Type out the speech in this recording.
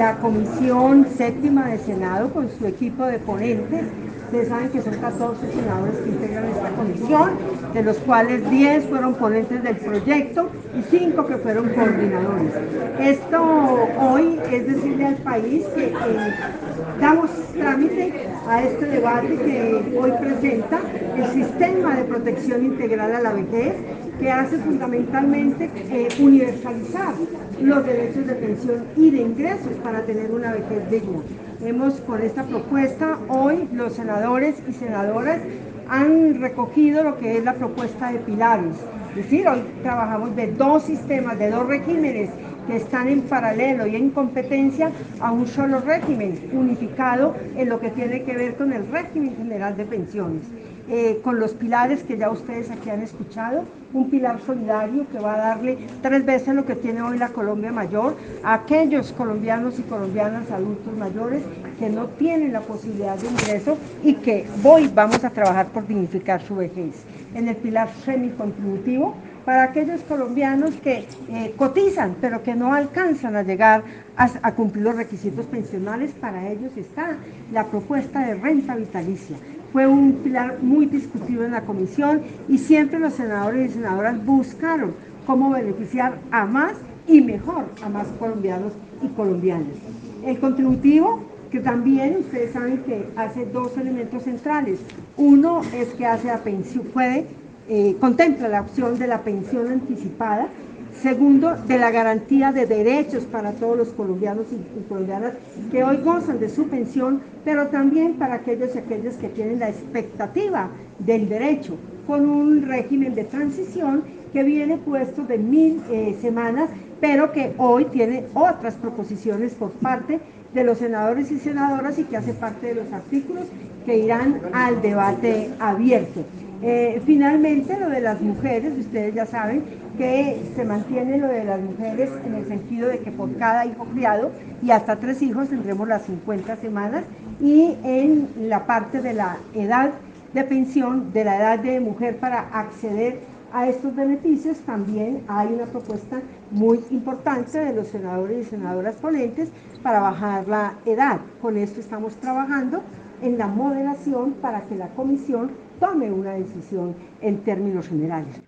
la Comisión Séptima de Senado con su equipo de ponentes. Ustedes saben que son 14 senadores que integran esta comisión, de los cuales 10 fueron ponentes del proyecto y 5 que fueron coordinadores. Esto hoy es decirle al país que damos trámite a este debate que hoy presenta el sistema de protección integral a la vejez, que hace fundamentalmente eh, universalizar los derechos de pensión y de ingresos para tener una vejez digna. Hemos con esta propuesta, hoy los senadores y senadoras han recogido lo que es la propuesta de pilares. Es decir, hoy trabajamos de dos sistemas, de dos regímenes que están en paralelo y en competencia a un solo régimen unificado en lo que tiene que ver con el régimen general de pensiones. Eh, con los pilares que ya ustedes aquí han escuchado, un pilar solidario que va a darle tres veces lo que tiene hoy la Colombia mayor a aquellos colombianos y colombianas adultos mayores que no tienen la posibilidad de ingreso y que hoy vamos a trabajar por dignificar su vejez. En el pilar semi-contributivo, para aquellos colombianos que eh, cotizan, pero que no alcanzan a llegar a, cumplir los requisitos pensionales, para ellos está la propuesta de renta vitalicia. Fue un pilar muy discutido en la comisión y siempre los senadores y senadoras buscaron cómo beneficiar a más y mejor a más colombianos y colombianas. El contributivo que también ustedes saben que hace dos elementos centrales. Uno es que hace la pensión, puede eh, contempla la opción de la pensión anticipada, segundo, de la garantía de derechos para todos los colombianos y, colombianas que hoy gozan de su pensión, pero también para aquellos y aquellas que tienen la expectativa del derecho, con un régimen de transición que viene puesto de mil eh, semanas, pero que hoy tiene otras proposiciones por parte de los senadores y senadoras y que hace parte de los artículos que irán al debate abierto. Eh, finalmente, lo de las mujeres, ustedes ya saben que se mantiene lo de las mujeres en el sentido de que por cada hijo criado y hasta tres hijos tendremos las 50 semanas y en la parte de la edad de pensión, de la edad de mujer para acceder a estos beneficios, también hay una propuesta muy importante de los senadores y senadoras ponentes para bajar la edad. Con esto estamos trabajando en la moderación para que la comisión tome una decisión en términos generales.